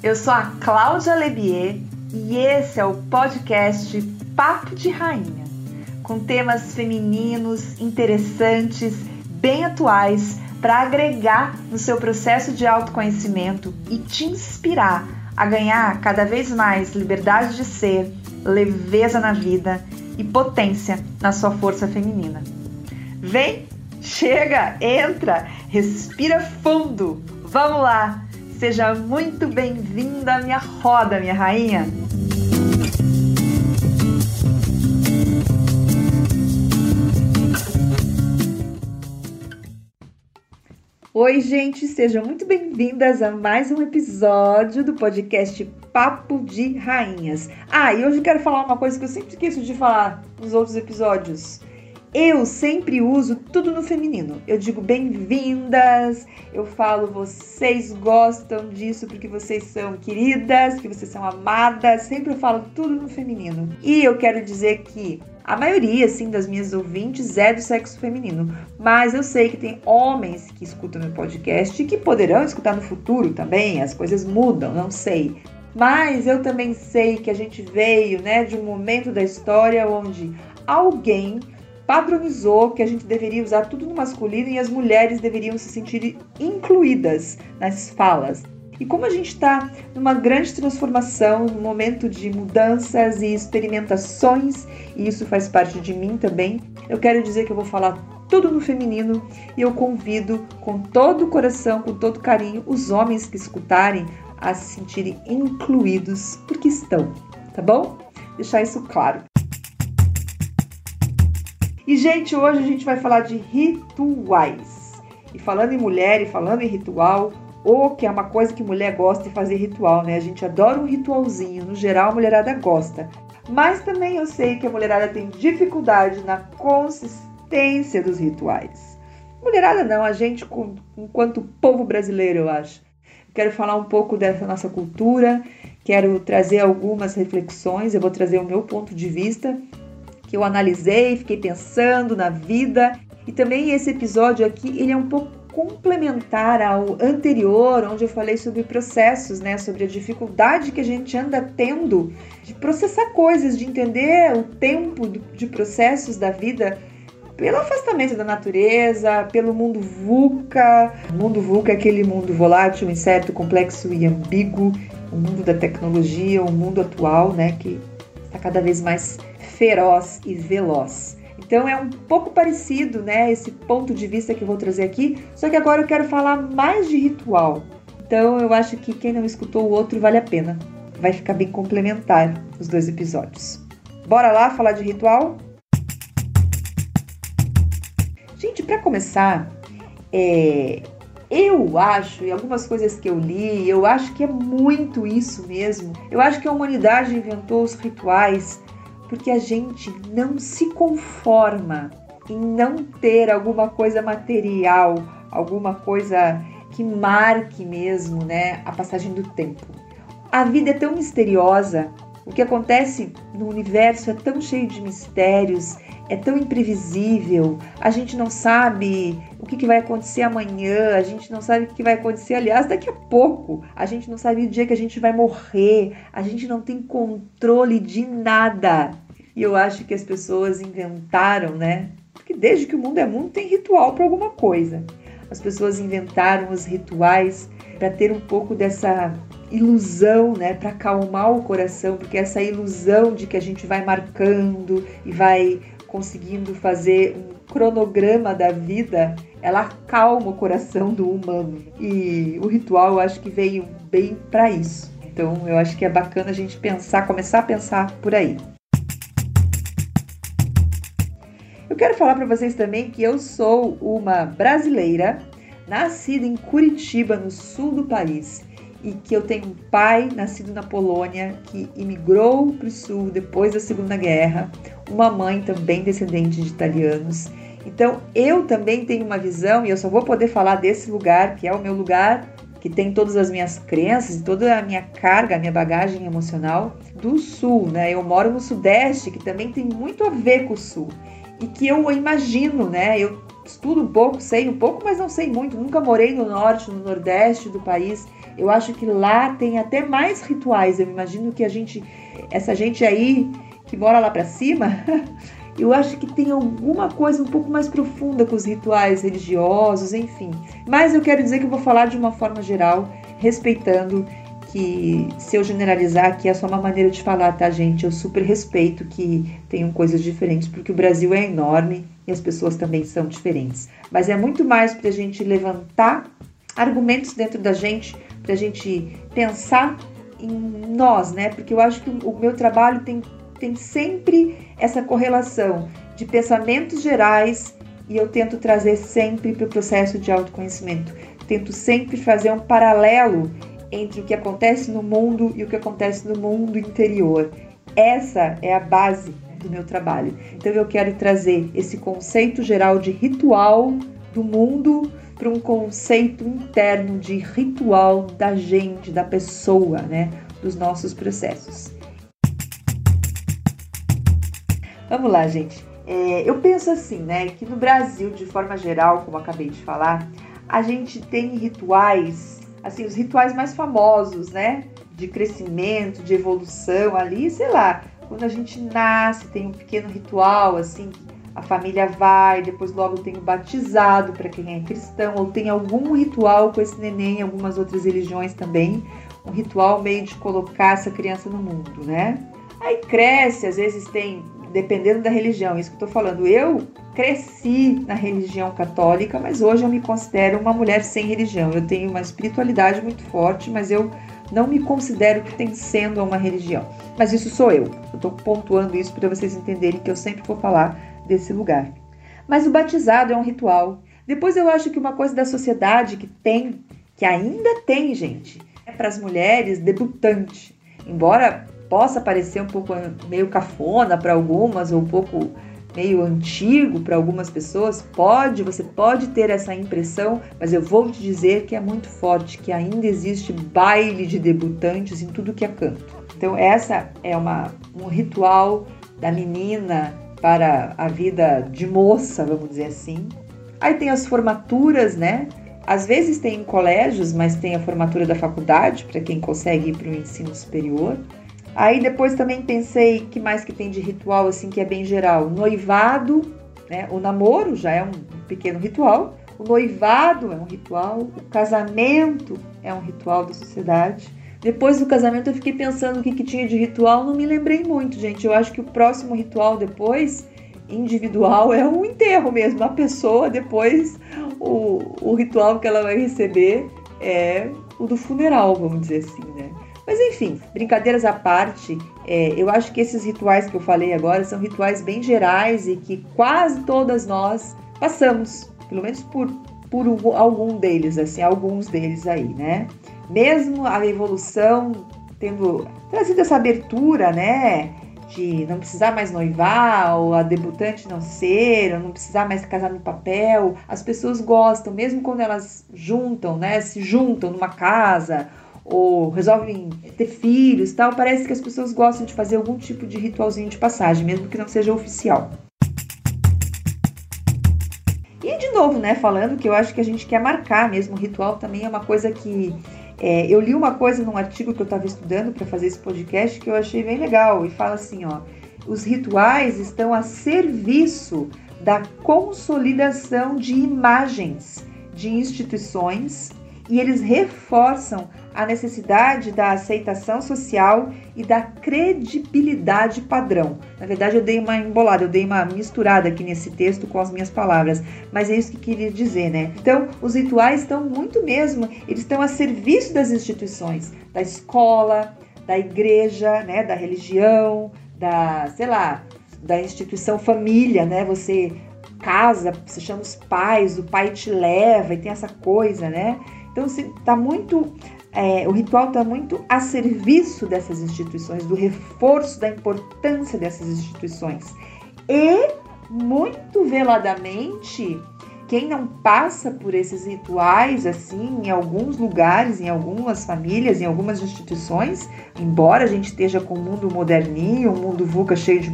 Eu sou a Cláudia Lebier e esse é o podcast Papo de Rainha, com temas femininos, interessantes, bem atuais para agregar no seu processo de autoconhecimento e te inspirar a ganhar cada vez mais liberdade de ser, leveza na vida e potência na sua força feminina. Vem, chega, entra, respira fundo. Vamos lá! Seja muito bem-vinda à minha roda, minha rainha! Oi, gente, sejam muito bem-vindas a mais um episódio do podcast Papo de Rainhas. Ah, e hoje eu quero falar uma coisa que eu sempre esqueço de falar nos outros episódios. Eu sempre uso tudo no feminino. Eu digo bem-vindas, eu falo vocês gostam disso porque vocês são queridas, que vocês são amadas. Sempre eu falo tudo no feminino. E eu quero dizer que a maioria, assim, das minhas ouvintes é do sexo feminino, mas eu sei que tem homens que escutam meu podcast e que poderão escutar no futuro também. As coisas mudam, não sei. Mas eu também sei que a gente veio, né, de um momento da história onde alguém padronizou que a gente deveria usar tudo no masculino e as mulheres deveriam se sentir incluídas nas falas. E como a gente está numa grande transformação, num momento de mudanças e experimentações, e isso faz parte de mim também, eu quero dizer que eu vou falar tudo no feminino e eu convido com todo o coração, com todo carinho, os homens que escutarem a se sentirem incluídos, porque estão, tá bom? Deixar isso claro. E, gente, hoje a gente vai falar de rituais. E falando em mulher e falando em ritual, ou que é uma coisa que mulher gosta de fazer ritual, né? A gente adora um ritualzinho, no geral a mulherada gosta. Mas também eu sei que a mulherada tem dificuldade na consistência dos rituais. Mulherada não, a gente enquanto povo brasileiro, eu acho. Quero falar um pouco dessa nossa cultura, quero trazer algumas reflexões, eu vou trazer o meu ponto de vista que eu analisei, fiquei pensando na vida. E também esse episódio aqui, ele é um pouco complementar ao anterior, onde eu falei sobre processos, né, sobre a dificuldade que a gente anda tendo de processar coisas, de entender o tempo de processos da vida pelo afastamento da natureza, pelo mundo VUCA. O mundo VUCA é aquele mundo volátil, incerto, complexo e ambíguo, o mundo da tecnologia, o mundo atual, né, que está cada vez mais feroz e veloz. Então é um pouco parecido, né, esse ponto de vista que eu vou trazer aqui, só que agora eu quero falar mais de ritual. Então eu acho que quem não escutou o outro vale a pena. Vai ficar bem complementar os dois episódios. Bora lá falar de ritual? Gente, para começar, é, eu acho, e algumas coisas que eu li, eu acho que é muito isso mesmo. Eu acho que a humanidade inventou os rituais porque a gente não se conforma em não ter alguma coisa material, alguma coisa que marque mesmo, né, a passagem do tempo. A vida é tão misteriosa, o que acontece no universo é tão cheio de mistérios, é tão imprevisível, a gente não sabe o que, vai acontecer amanhã, a gente não sabe o que vai acontecer, aliás, daqui a pouco, a gente não sabe o dia que a gente vai morrer, a gente não tem controle de nada. E eu acho que as pessoas inventaram, né? Porque desde que o mundo é mundo tem ritual para alguma coisa. As pessoas inventaram os rituais para ter um pouco dessa ilusão, né, para acalmar o coração, porque essa ilusão de que a gente vai marcando e vai conseguindo fazer um cronograma da vida, ela acalma o coração do humano. E o ritual eu acho que veio bem para isso. Então eu acho que é bacana a gente pensar, começar a pensar por aí. Eu quero falar para vocês também que eu sou uma brasileira nascida em Curitiba, no sul do país, e que eu tenho um pai nascido na Polônia que imigrou para o sul depois da Segunda Guerra, uma mãe também descendente de italianos. Então eu também tenho uma visão e eu só vou poder falar desse lugar, que é o meu lugar, que tem todas as minhas crenças e toda a minha carga, a minha bagagem emocional do sul, né? Eu moro no sudeste, que também tem muito a ver com o sul e que eu imagino, né? Eu estudo um pouco, sei um pouco, mas não sei muito. Nunca morei no norte, no nordeste do país. Eu acho que lá tem até mais rituais. Eu imagino que a gente, essa gente aí que mora lá para cima, eu acho que tem alguma coisa um pouco mais profunda com os rituais religiosos, enfim. Mas eu quero dizer que eu vou falar de uma forma geral, respeitando que se eu generalizar aqui é só uma maneira de falar, tá, gente? Eu super respeito que tenham coisas diferentes, porque o Brasil é enorme e as pessoas também são diferentes. Mas é muito mais para a gente levantar argumentos dentro da gente, para a gente pensar em nós, né? Porque eu acho que o meu trabalho tem, tem sempre essa correlação de pensamentos gerais e eu tento trazer sempre para o processo de autoconhecimento. Tento sempre fazer um paralelo entre o que acontece no mundo e o que acontece no mundo interior. Essa é a base do meu trabalho. Então eu quero trazer esse conceito geral de ritual do mundo para um conceito interno de ritual da gente, da pessoa, né, dos nossos processos. Vamos lá, gente. É, eu penso assim, né, que no Brasil, de forma geral, como acabei de falar, a gente tem rituais assim, os rituais mais famosos, né? De crescimento, de evolução ali, sei lá. Quando a gente nasce, tem um pequeno ritual, assim, a família vai, depois logo tem o batizado para quem é cristão, ou tem algum ritual com esse neném, algumas outras religiões também, um ritual meio de colocar essa criança no mundo, né? Aí cresce, às vezes tem dependendo da religião, isso que eu tô falando. Eu cresci na religião católica, mas hoje eu me considero uma mulher sem religião. Eu tenho uma espiritualidade muito forte, mas eu não me considero pertencendo a uma religião. Mas isso sou eu. Eu tô pontuando isso para vocês entenderem que eu sempre vou falar desse lugar. Mas o batizado é um ritual. Depois eu acho que uma coisa da sociedade que tem, que ainda tem, gente, é para as mulheres debutante. Embora possa parecer um pouco meio cafona para algumas ou um pouco meio antigo para algumas pessoas, pode, você pode ter essa impressão, mas eu vou te dizer que é muito forte, que ainda existe baile de debutantes em tudo que é canto. Então essa é uma, um ritual da menina para a vida de moça, vamos dizer assim. Aí tem as formaturas, né? Às vezes tem em colégios, mas tem a formatura da faculdade para quem consegue ir para o ensino superior. Aí depois também pensei que mais que tem de ritual assim que é bem geral. Noivado, né? O namoro já é um pequeno ritual. O noivado é um ritual. O casamento é um ritual da sociedade. Depois do casamento eu fiquei pensando o que, que tinha de ritual, não me lembrei muito, gente. Eu acho que o próximo ritual depois, individual, é o enterro mesmo. A pessoa depois, o, o ritual que ela vai receber é o do funeral, vamos dizer assim, né? Mas enfim, brincadeiras à parte, é, eu acho que esses rituais que eu falei agora são rituais bem gerais e que quase todas nós passamos, pelo menos por, por algum deles, assim, alguns deles aí, né? Mesmo a evolução tendo trazido essa abertura, né? de não precisar mais noivar, ou a debutante não ser, ou não precisar mais casar no papel. As pessoas gostam, mesmo quando elas juntam, né? Se juntam numa casa ou resolvem ter filhos tal, parece que as pessoas gostam de fazer algum tipo de ritualzinho de passagem, mesmo que não seja oficial. E de novo, né, falando que eu acho que a gente quer marcar mesmo, o ritual também é uma coisa que. É, eu li uma coisa num artigo que eu estava estudando para fazer esse podcast que eu achei bem legal, e fala assim: ó, os rituais estão a serviço da consolidação de imagens de instituições e eles reforçam a necessidade da aceitação social e da credibilidade padrão. Na verdade, eu dei uma embolada, eu dei uma misturada aqui nesse texto com as minhas palavras, mas é isso que queria dizer, né? Então, os rituais estão muito mesmo, eles estão a serviço das instituições, da escola, da igreja, né, da religião, da, sei lá, da instituição família, né? Você casa, você chama os pais, o pai te leva e tem essa coisa, né? Então, se tá muito é, o ritual está muito a serviço dessas instituições, do reforço da importância dessas instituições. E, muito veladamente, quem não passa por esses rituais assim em alguns lugares, em algumas famílias, em algumas instituições, embora a gente esteja com um mundo moderninho, um mundo VUCA cheio de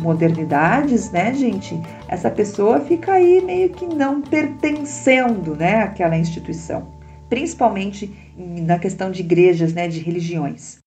modernidades, né, gente? Essa pessoa fica aí meio que não pertencendo, né, àquela instituição, principalmente na questão de igrejas, né, de religiões.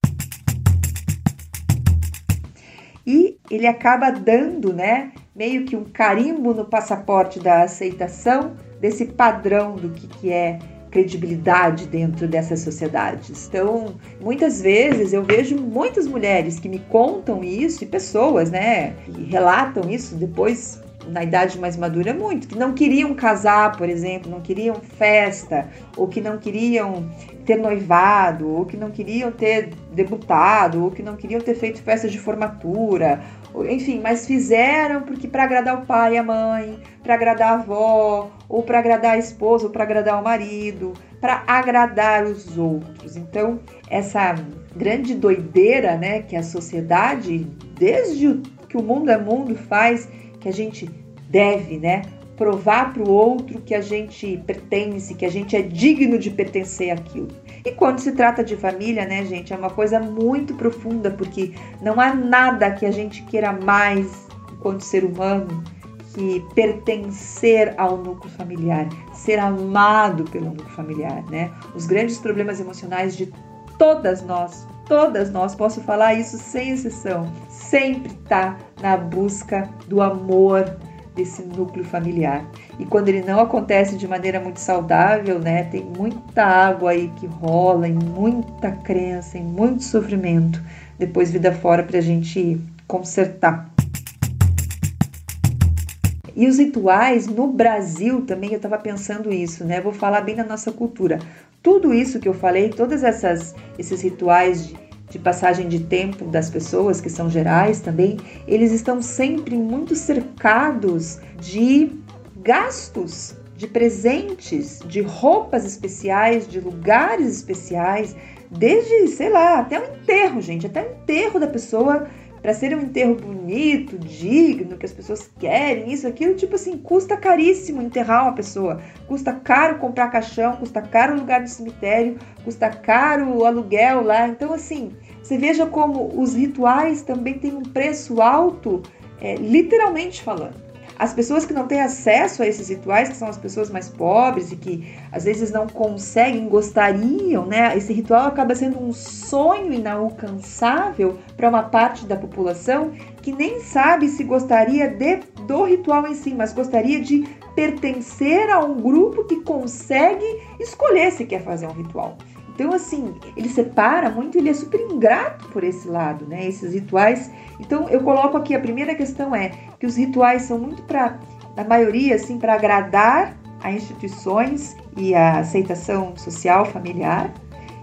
E ele acaba dando, né, meio que um carimbo no passaporte da aceitação desse padrão do que, que é credibilidade dentro dessas sociedades. Então, muitas vezes eu vejo muitas mulheres que me contam isso e pessoas, né, que relatam isso depois na idade mais madura muito, que não queriam casar, por exemplo, não queriam festa, ou que não queriam ter noivado, ou que não queriam ter debutado, ou que não queriam ter feito festa de formatura, enfim, mas fizeram porque para agradar o pai e a mãe, para agradar a avó, ou para agradar a esposa, ou para agradar o marido, para agradar os outros. Então, essa grande doideira, né, que a sociedade, desde que o mundo é mundo, faz, que a gente deve, né, provar para o outro que a gente pertence, que a gente é digno de pertencer àquilo. E quando se trata de família, né, gente, é uma coisa muito profunda, porque não há nada que a gente queira mais enquanto ser humano que pertencer ao núcleo familiar, ser amado pelo núcleo familiar, né? Os grandes problemas emocionais de todas nós, todas nós, posso falar isso sem exceção, sempre tá na busca do amor, desse núcleo familiar. E quando ele não acontece de maneira muito saudável, né, tem muita água aí que rola, e muita crença, e muito sofrimento, depois vida fora para a gente consertar. E os rituais no Brasil também, eu estava pensando isso, né? Vou falar bem da nossa cultura. Tudo isso que eu falei, todas essas esses rituais de de passagem de tempo das pessoas, que são gerais também, eles estão sempre muito cercados de gastos, de presentes, de roupas especiais, de lugares especiais, desde, sei lá, até o enterro, gente, até o enterro da pessoa para ser um enterro bonito, digno, que as pessoas querem, isso, aquilo, tipo assim, custa caríssimo enterrar uma pessoa. Custa caro comprar caixão, custa caro o lugar no cemitério, custa caro o aluguel lá. Então, assim, você veja como os rituais também têm um preço alto, é, literalmente falando. As pessoas que não têm acesso a esses rituais, que são as pessoas mais pobres e que às vezes não conseguem, gostariam, né? Esse ritual acaba sendo um sonho inalcançável para uma parte da população que nem sabe se gostaria de, do ritual em si, mas gostaria de pertencer a um grupo que consegue escolher se quer fazer um ritual. Então, assim, ele separa muito, ele é super ingrato por esse lado, né? Esses rituais. Então, eu coloco aqui a primeira questão é que os rituais são muito para, na maioria, assim, para agradar a instituições e a aceitação social, familiar.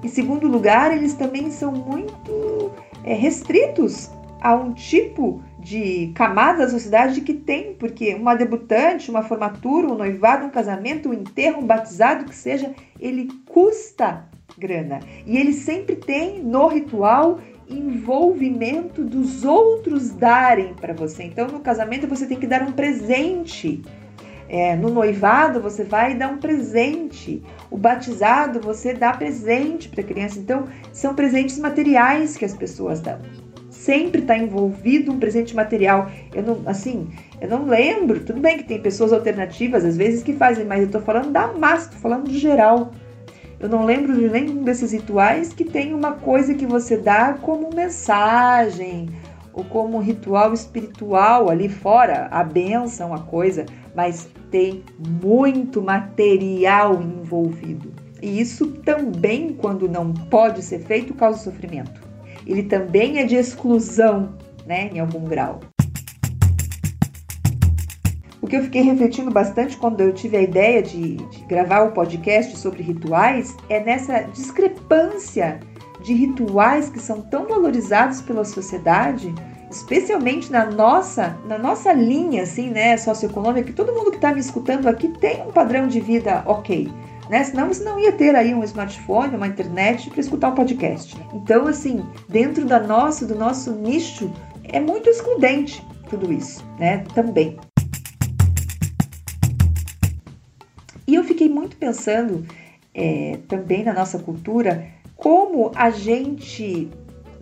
Em segundo lugar, eles também são muito é, restritos a um tipo de camada da sociedade que tem, porque uma debutante, uma formatura, um noivado, um casamento, um enterro, um batizado, que seja, ele custa grana. E ele sempre tem no ritual envolvimento dos outros darem para você. Então, no casamento você tem que dar um presente. É, no noivado você vai dar um presente. O batizado você dá presente para a criança. Então, são presentes materiais que as pessoas dão. Sempre está envolvido um presente material. Eu não, assim, eu não lembro. Tudo bem que tem pessoas alternativas às vezes que fazem, mas eu estou falando da massa, estou falando de geral. Eu não lembro de nenhum desses rituais que tem uma coisa que você dá como mensagem ou como ritual espiritual ali fora, a benção, a coisa, mas tem muito material envolvido. E isso também, quando não pode ser feito, causa sofrimento. Ele também é de exclusão, né, em algum grau. Que eu fiquei refletindo bastante quando eu tive a ideia de, de gravar o podcast sobre rituais é nessa discrepância de rituais que são tão valorizados pela sociedade, especialmente na nossa, na nossa linha assim, né, socioeconômica, que todo mundo que está me escutando aqui tem um padrão de vida ok, né? Senão você não ia ter aí um smartphone, uma internet para escutar um podcast. Então, assim, dentro da nossa, do nosso nicho, é muito excludente tudo isso, né? Também. E eu fiquei muito pensando é, também na nossa cultura como a gente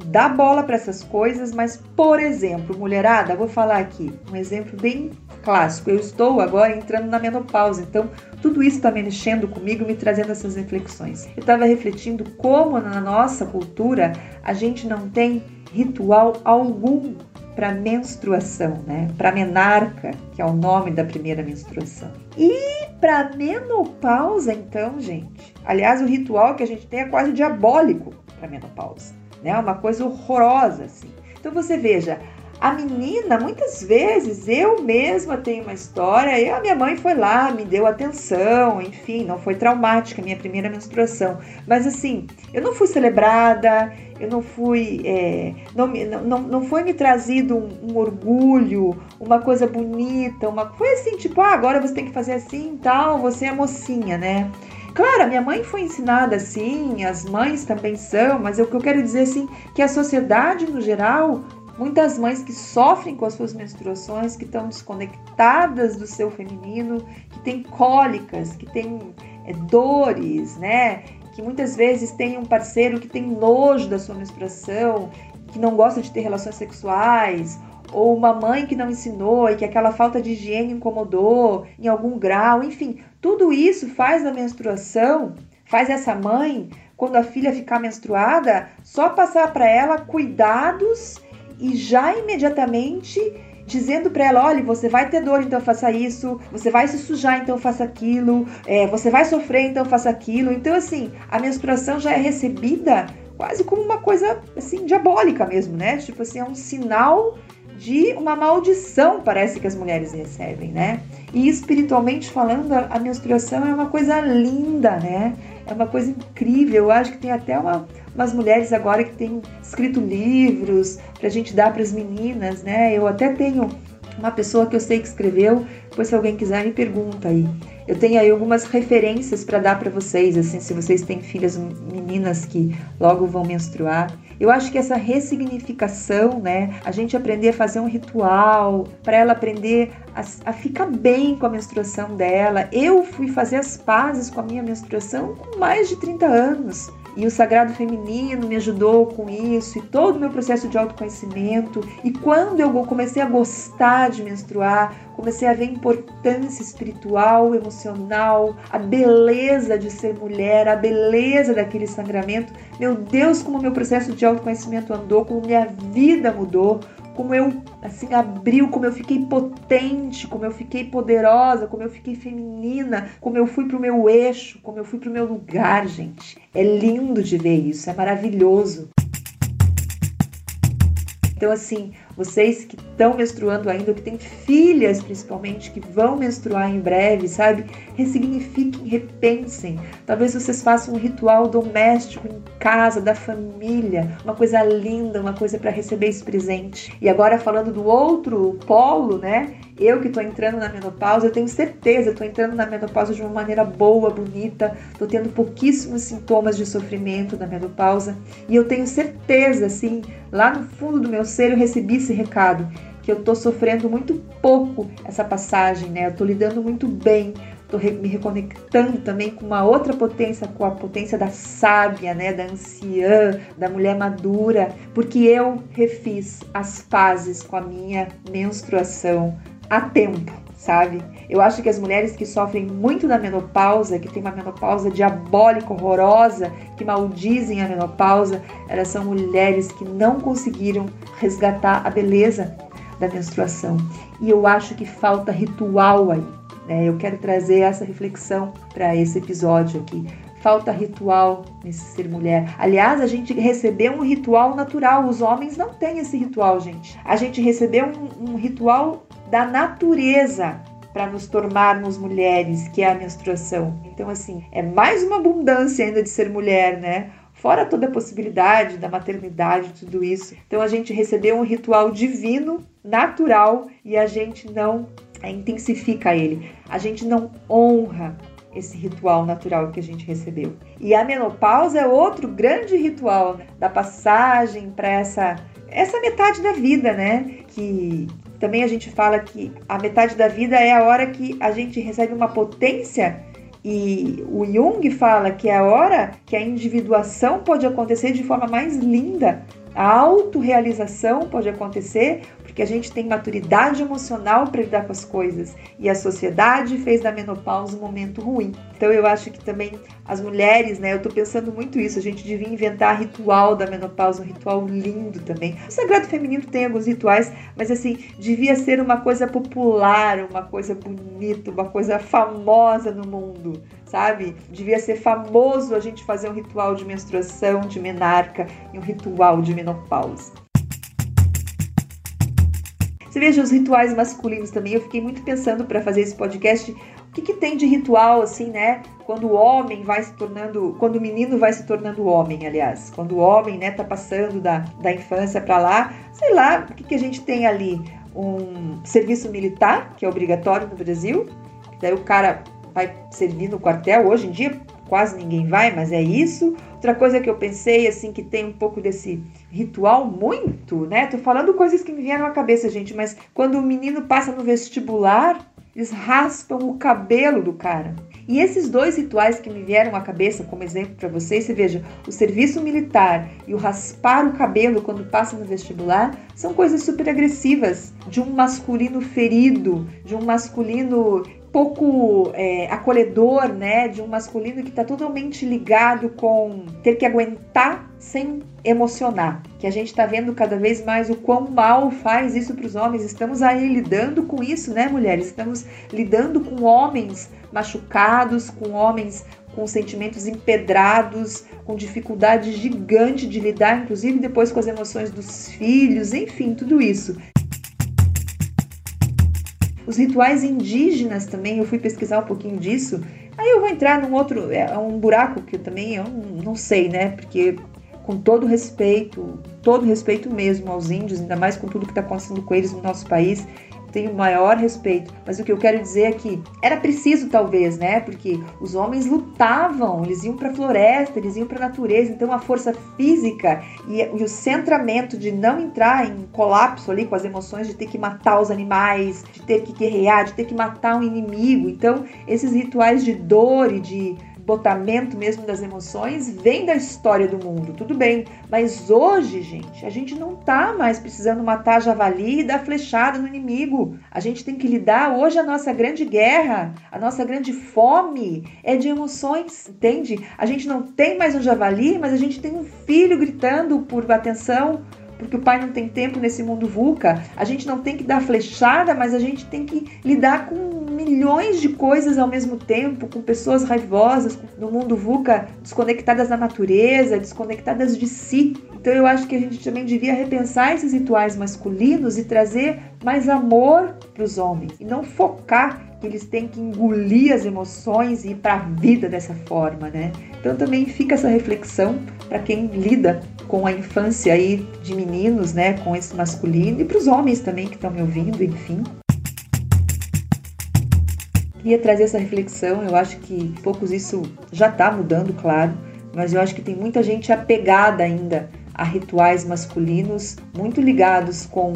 dá bola para essas coisas, mas, por exemplo, mulherada, vou falar aqui um exemplo bem clássico. Eu estou agora entrando na menopausa, então tudo isso está mexendo comigo, me trazendo essas reflexões. Eu estava refletindo como na nossa cultura a gente não tem ritual algum para menstruação, né? Para menarca, que é o nome da primeira menstruação. E para menopausa, então, gente. Aliás, o ritual que a gente tem é quase diabólico para menopausa, né? Uma coisa horrorosa assim. Então você veja, a menina, muitas vezes, eu mesma tenho uma história, e a minha mãe foi lá, me deu atenção, enfim, não foi traumática a minha primeira menstruação. Mas assim, eu não fui celebrada, eu não fui. É, não, não, não foi me trazido um, um, orgulho, uma coisa bonita, uma. Foi assim, tipo, ah, agora você tem que fazer assim e tal, você é mocinha, né? Claro, minha mãe foi ensinada assim, as mães também são, mas o que eu quero dizer assim, que a sociedade no geral Muitas mães que sofrem com as suas menstruações, que estão desconectadas do seu feminino, que têm cólicas, que têm é, dores, né? Que muitas vezes tem um parceiro que tem nojo da sua menstruação, que não gosta de ter relações sexuais, ou uma mãe que não ensinou e que aquela falta de higiene incomodou em algum grau, enfim, tudo isso faz a menstruação, faz essa mãe, quando a filha ficar menstruada, só passar para ela cuidados e já imediatamente dizendo para ela: olha, você vai ter dor, então faça isso, você vai se sujar, então faça aquilo, é, você vai sofrer, então faça aquilo. Então, assim, a menstruação já é recebida quase como uma coisa assim diabólica mesmo, né? Tipo assim, é um sinal de uma maldição, parece que as mulheres recebem, né? E espiritualmente falando, a menstruação é uma coisa linda, né? É uma coisa incrível. Eu acho que tem até uma, umas mulheres agora que têm escrito livros para a gente dar para as meninas, né? Eu até tenho uma pessoa que eu sei que escreveu, depois se alguém quiser me pergunta aí. Eu tenho aí algumas referências para dar para vocês, assim, se vocês têm filhas meninas que logo vão menstruar. Eu acho que essa ressignificação, né, a gente aprender a fazer um ritual, para ela aprender a, a, ficar bem com a menstruação dela. Eu fui fazer as pazes com a minha menstruação com mais de 30 anos. E o Sagrado Feminino me ajudou com isso, e todo o meu processo de autoconhecimento. E quando eu comecei a gostar de menstruar, comecei a ver a importância espiritual, emocional, a beleza de ser mulher, a beleza daquele sangramento. Meu Deus, como meu processo de autoconhecimento andou, como minha vida mudou, como eu assim abriu, como eu fiquei potente, como eu fiquei poderosa, como eu fiquei feminina, como eu fui pro meu eixo, como eu fui pro meu lugar, gente. É lindo de ver isso, é maravilhoso. Então, assim, vocês que estão menstruando ainda, ou que têm filhas principalmente, que vão menstruar em breve, sabe? Ressignifiquem, repensem. Talvez vocês façam um ritual doméstico em casa, da família, uma coisa linda, uma coisa para receber esse presente. E agora, falando do outro polo, né? Eu que estou entrando na menopausa, eu tenho certeza, estou entrando na menopausa de uma maneira boa, bonita, estou tendo pouquíssimos sintomas de sofrimento na menopausa e eu tenho certeza, assim, lá no fundo do meu ser eu recebi esse recado que eu estou sofrendo muito pouco essa passagem, né? Eu estou lidando muito bem, estou me reconectando também com uma outra potência, com a potência da sábia, né? Da anciã, da mulher madura, porque eu refiz as pazes com a minha menstruação a tempo, sabe? Eu acho que as mulheres que sofrem muito da menopausa, que tem uma menopausa diabólica, horrorosa, que maldizem a menopausa, elas são mulheres que não conseguiram resgatar a beleza da menstruação. E eu acho que falta ritual aí. Né? Eu quero trazer essa reflexão para esse episódio aqui falta ritual nesse ser mulher. Aliás, a gente recebeu um ritual natural. Os homens não têm esse ritual, gente. A gente recebeu um, um ritual da natureza para nos tornarmos mulheres, que é a menstruação. Então, assim, é mais uma abundância ainda de ser mulher, né? Fora toda a possibilidade da maternidade, tudo isso. Então, a gente recebeu um ritual divino, natural, e a gente não intensifica ele. A gente não honra esse ritual natural que a gente recebeu. E a menopausa é outro grande ritual da passagem para essa essa metade da vida, né? Que também a gente fala que a metade da vida é a hora que a gente recebe uma potência E o Jung fala que é a hora que a individuação pode acontecer de forma mais linda, a autorrealização pode acontecer porque a gente tem maturidade emocional para lidar com as coisas e a sociedade fez da menopausa um momento ruim. Então eu acho que também as mulheres, né, eu tô pensando muito isso, a gente devia inventar ritual da menopausa, um ritual lindo também. O Sagrado Feminino tem alguns rituais, mas assim, devia ser uma coisa popular, uma coisa bonita, uma coisa famosa no mundo sabe? Devia ser famoso a gente fazer um ritual de menstruação, de menarca e um ritual de menopausa. Você veja os rituais masculinos também. Eu fiquei muito pensando para fazer esse podcast. O que, que tem de ritual, assim, né? Quando o homem vai se tornando. Quando o menino vai se tornando homem, aliás. Quando o homem, né, tá passando da, da infância para lá. Sei lá, o que, que a gente tem ali? Um serviço militar, que é obrigatório no Brasil. Daí o cara vai servir no quartel. Hoje em dia quase ninguém vai, mas é isso. Outra coisa que eu pensei, assim, que tem um pouco desse ritual muito, né? Tô falando coisas que me vieram à cabeça, gente, mas quando o menino passa no vestibular, eles raspam o cabelo do cara. E esses dois rituais que me vieram à cabeça como exemplo para vocês, você veja, o serviço militar e o raspar o cabelo quando passa no vestibular, são coisas super agressivas de um masculino ferido, de um masculino pouco é, acolhedor, né, de um masculino que está totalmente ligado com ter que aguentar sem emocionar. Que a gente está vendo cada vez mais o quão mal faz isso para os homens. Estamos aí lidando com isso, né, mulheres? Estamos lidando com homens machucados, com homens com sentimentos empedrados, com dificuldade gigante de lidar, inclusive depois com as emoções dos filhos, enfim, tudo isso. Os rituais indígenas também, eu fui pesquisar um pouquinho disso. Aí eu vou entrar num outro, é um buraco que eu também eu não sei, né? Porque com todo respeito, todo respeito mesmo aos índios, ainda mais com tudo que está acontecendo com eles no nosso país, tenho maior respeito. Mas o que eu quero dizer é que era preciso, talvez, né? Porque os homens lutavam, eles iam para a floresta, eles iam para a natureza. Então a força física e, e, o centramento de não entrar em colapso ali com as emoções de ter que matar os animais, de ter que guerrear, de ter que matar um inimigo. Então esses rituais de dor e de botamento mesmo das emoções vem da história do mundo, tudo bem. Mas hoje, gente, a gente não tá mais precisando matar javali e dar flechada no inimigo. A gente tem que lidar hoje a nossa grande guerra, a nossa grande fome é de emoções, entende? A gente não tem mais um javali, mas a gente tem um filho gritando por atenção, porque o pai não tem tempo nesse mundo VUCA. A gente não tem que dar flechada, mas a gente tem que lidar com milhões de coisas ao mesmo tempo, com pessoas raivosas, no mundo VUCA, desconectadas da natureza, desconectadas de si. Então eu acho que a gente também devia repensar esses rituais masculinos e trazer mais amor para os homens e não focar que eles têm que engolir as emoções e ir para a vida dessa forma, né? Então também fica essa reflexão para quem lida com a infância aí de meninos, né, com esse masculino e para os homens também que estão me ouvindo, enfim. Queria trazer essa reflexão, eu acho que poucos isso já está mudando, claro, mas eu acho que tem muita gente apegada ainda a rituais masculinos muito ligados com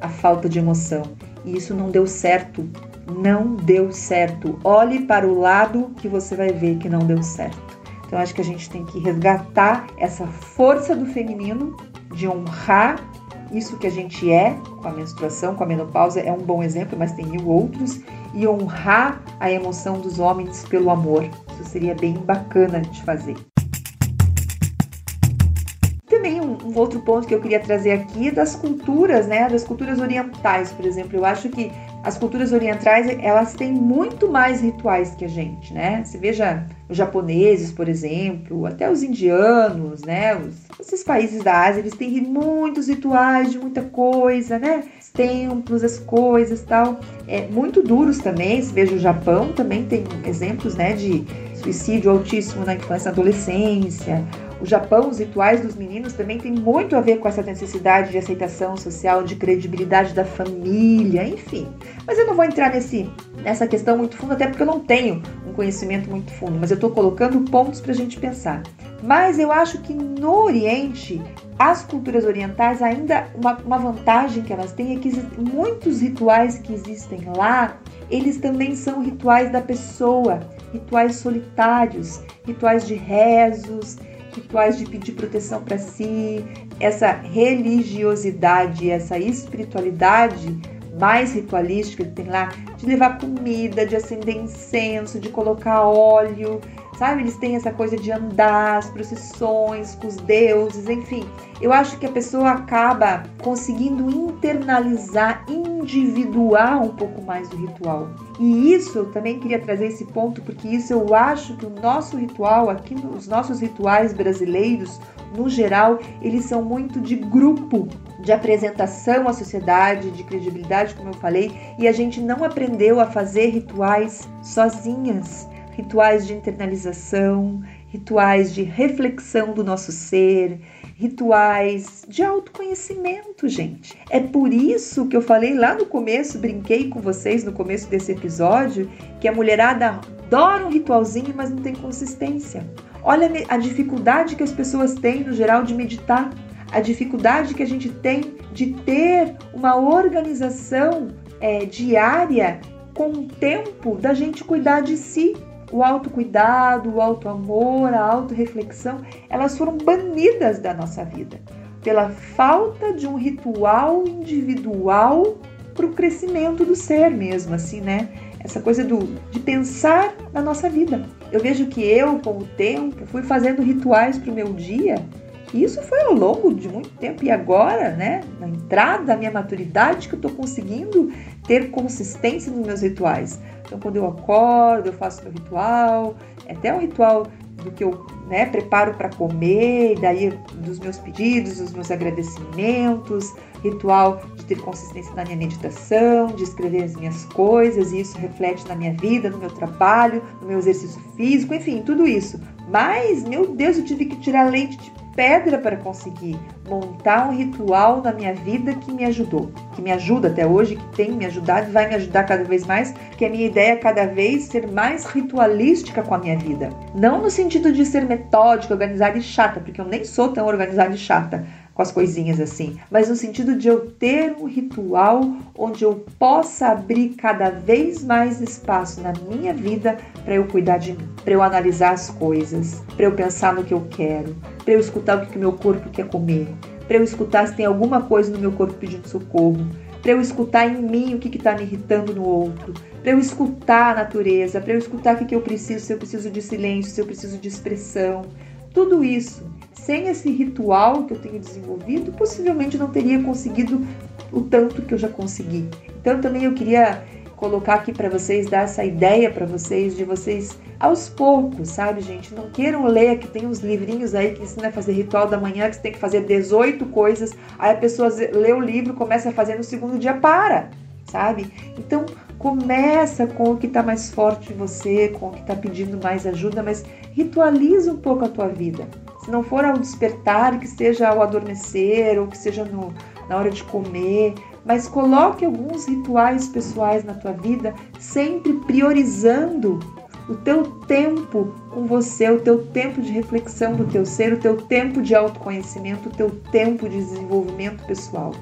a falta de emoção. E isso não deu certo. Não deu certo. Olhe para o lado que você vai ver que não deu certo. Então acho que a gente tem que resgatar essa força do feminino, de honrar isso que a gente é, com a menstruação, com a menopausa, é um bom exemplo, mas tem mil outros, e honrar a emoção dos homens pelo amor. Isso seria bem bacana de fazer. Também um, um outro ponto que eu queria trazer aqui é das culturas, né? Das culturas orientais, por exemplo. Eu acho que as culturas orientais elas têm muito mais rituais que a gente, né? Você veja os japoneses, por exemplo, até os indianos, né? Os, esses países da Ásia, eles têm muitos rituais de muita coisa, né? Os templos, as coisas tal. É, muito duros também. Você veja o Japão também tem exemplos, né? De suicídio altíssimo na infância adolescência. O Japão, os rituais dos meninos também tem muito a ver com essa necessidade de aceitação social, de credibilidade da família, enfim. Mas eu não vou entrar nesse, nessa questão muito fundo, até porque eu não tenho um conhecimento muito fundo, mas eu estou colocando pontos para a gente pensar. Mas eu acho que no Oriente, as culturas orientais ainda, uma, uma vantagem que elas têm é que muitos rituais que existem lá, eles também são rituais da pessoa rituais solitários, rituais de rezos, rituais de pedir proteção para si, essa religiosidade, essa espiritualidade mais ritualística que tem lá, de levar comida, de acender incenso, de colocar óleo, sabe? Eles têm essa coisa de andar, as procissões com os deuses, enfim. Eu acho que a pessoa acaba conseguindo internalizar, individuar um pouco mais o ritual. E isso eu também queria trazer esse ponto, porque isso eu acho que o nosso ritual, aqui os nossos rituais brasileiros, no geral, eles são muito de grupo, de apresentação à sociedade, de credibilidade, como eu falei, e a gente não aprendeu a fazer rituais sozinhas rituais de internalização, rituais de reflexão do nosso ser, rituais de autoconhecimento, gente. É por isso que eu falei lá no começo, brinquei com vocês no começo desse episódio, que a mulherada adora um ritualzinho, mas não tem consistência. Olha a dificuldade que as pessoas têm no geral de meditar, a dificuldade que a gente tem de ter uma organização é, diária com o tempo da gente cuidar de si, o autocuidado, o autoamor, a autorreflexão, elas foram banidas da nossa vida pela falta de um ritual individual para o crescimento do ser mesmo, assim, né? Essa coisa do, de pensar na nossa vida. Eu vejo que eu, com o tempo, fui fazendo rituais para o meu dia isso foi ao longo de muito tempo. E agora, né, na entrada da minha maturidade, que eu estou conseguindo ter consistência nos meus rituais. Então, quando eu acordo, eu faço meu ritual, é até um ritual do que eu né, preparo para comer, daí dos meus pedidos, dos meus agradecimentos, ritual de ter consistência na minha meditação, de escrever as minhas coisas, e isso reflete na minha vida, no meu trabalho, no meu exercício físico, enfim, tudo isso. Mas, meu Deus, eu tive que tirar leite de pedra para conseguir montar um ritual na minha vida que me ajudou, que me ajuda até hoje, que tem me ajudado e vai me ajudar cada vez mais, que a minha ideia é cada vez ser mais ritualística com a minha vida. Não no sentido de ser metódica, organizada e chata, porque eu nem sou tão organizada e chata, com as coisinhas assim, mas no sentido de eu ter um ritual onde eu possa abrir cada vez mais espaço na minha vida para eu cuidar de mim, para eu analisar as coisas, para eu pensar no que eu quero, para eu escutar o que o meu corpo quer comer, para eu escutar se tem alguma coisa no meu corpo pedindo socorro, para eu escutar em mim o que está me irritando no outro, para eu escutar a natureza, para eu escutar o que, que eu preciso, se eu preciso de silêncio, se eu preciso de expressão. Tudo isso sem esse ritual que eu tenho desenvolvido, possivelmente não teria conseguido o tanto que eu já consegui. Então também eu queria colocar aqui para vocês, dar essa ideia para vocês de vocês aos poucos, sabe, gente? Não queiram ler que tem uns livrinhos aí que ensinam a fazer ritual da manhã, que você tem que fazer 18 coisas, aí a pessoa lê o livro, começa a fazer no segundo dia, para, sabe? Então começa com o que está mais forte em você, com o que está pedindo mais ajuda, mas ritualiza um pouco a tua vida. Se não for ao despertar, que seja ao adormecer ou que seja no, na hora de comer, mas coloque alguns rituais pessoais na tua vida, sempre priorizando o teu tempo com você, o teu tempo de reflexão do teu ser, o teu tempo de autoconhecimento, o teu tempo de desenvolvimento pessoal.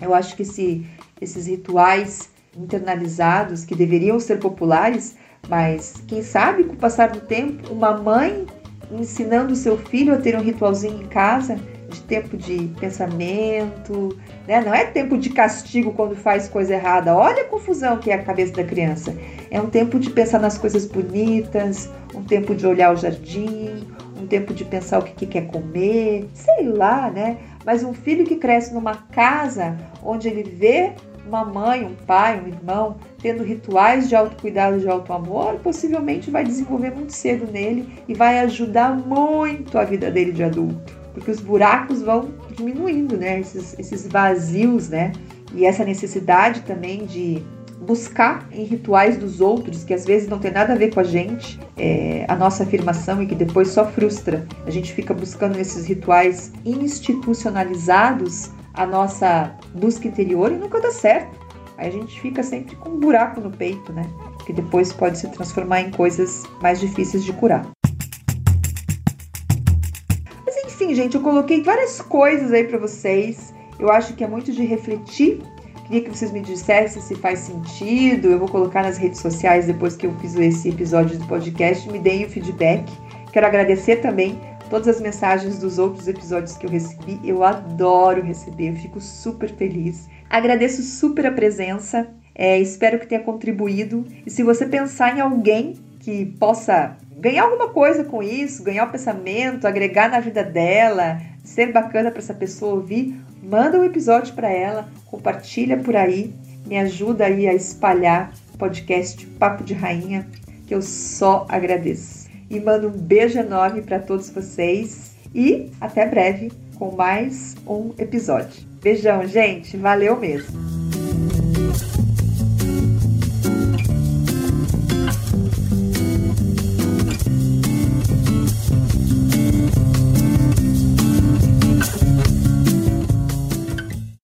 Eu acho que esse, esses rituais internalizados que deveriam ser populares mas quem sabe com o passar do tempo, uma mãe ensinando o seu filho a ter um ritualzinho em casa de tempo de pensamento, né? Não é tempo de castigo quando faz coisa errada. Olha a confusão que é a cabeça da criança. É um tempo de pensar nas coisas bonitas, um tempo de olhar o jardim, um tempo de pensar o que, que quer comer, sei lá, né? Mas um filho que cresce numa casa onde ele vê uma mãe, um pai, um irmão, tendo rituais de autocuidado, de autoamor, possivelmente vai desenvolver muito cedo nele e vai ajudar muito a vida dele de adulto. Porque os buracos vão diminuindo, né? Esses, esses vazios, né? E essa necessidade também de buscar em rituais dos outros, que às vezes não tem nada a ver com a gente, é, a nossa afirmação e que depois só frustra. A gente fica buscando nesses rituais institucionalizados a nossa busca interior e nunca dá certo. Aí a gente fica sempre com um buraco no peito, né? Que depois pode se transformar em coisas mais difíceis de curar. Mas enfim, gente, eu coloquei várias coisas aí para vocês. Eu acho que é muito de refletir, que Queria que vocês me dissessem se faz sentido. Eu vou colocar nas redes sociais depois que eu fiz esse episódio do podcast. Me deem o feedback. Quero agradecer também todas as mensagens dos outros episódios que eu recebi. Eu adoro receber, eu fico super feliz. Agradeço super a presença. É, espero que tenha contribuído. E se você pensar em alguém que possa ganhar alguma coisa com isso, ganhar o um pensamento, agregar na vida dela, ser bacana para essa pessoa ouvir, manda um episódio para ela, compartilha por aí, me ajuda aí a espalhar o podcast Papo de Rainha, que eu só agradeço. E mando um beijo enorme para todos vocês e até breve com mais um episódio. Beijão, gente, valeu mesmo.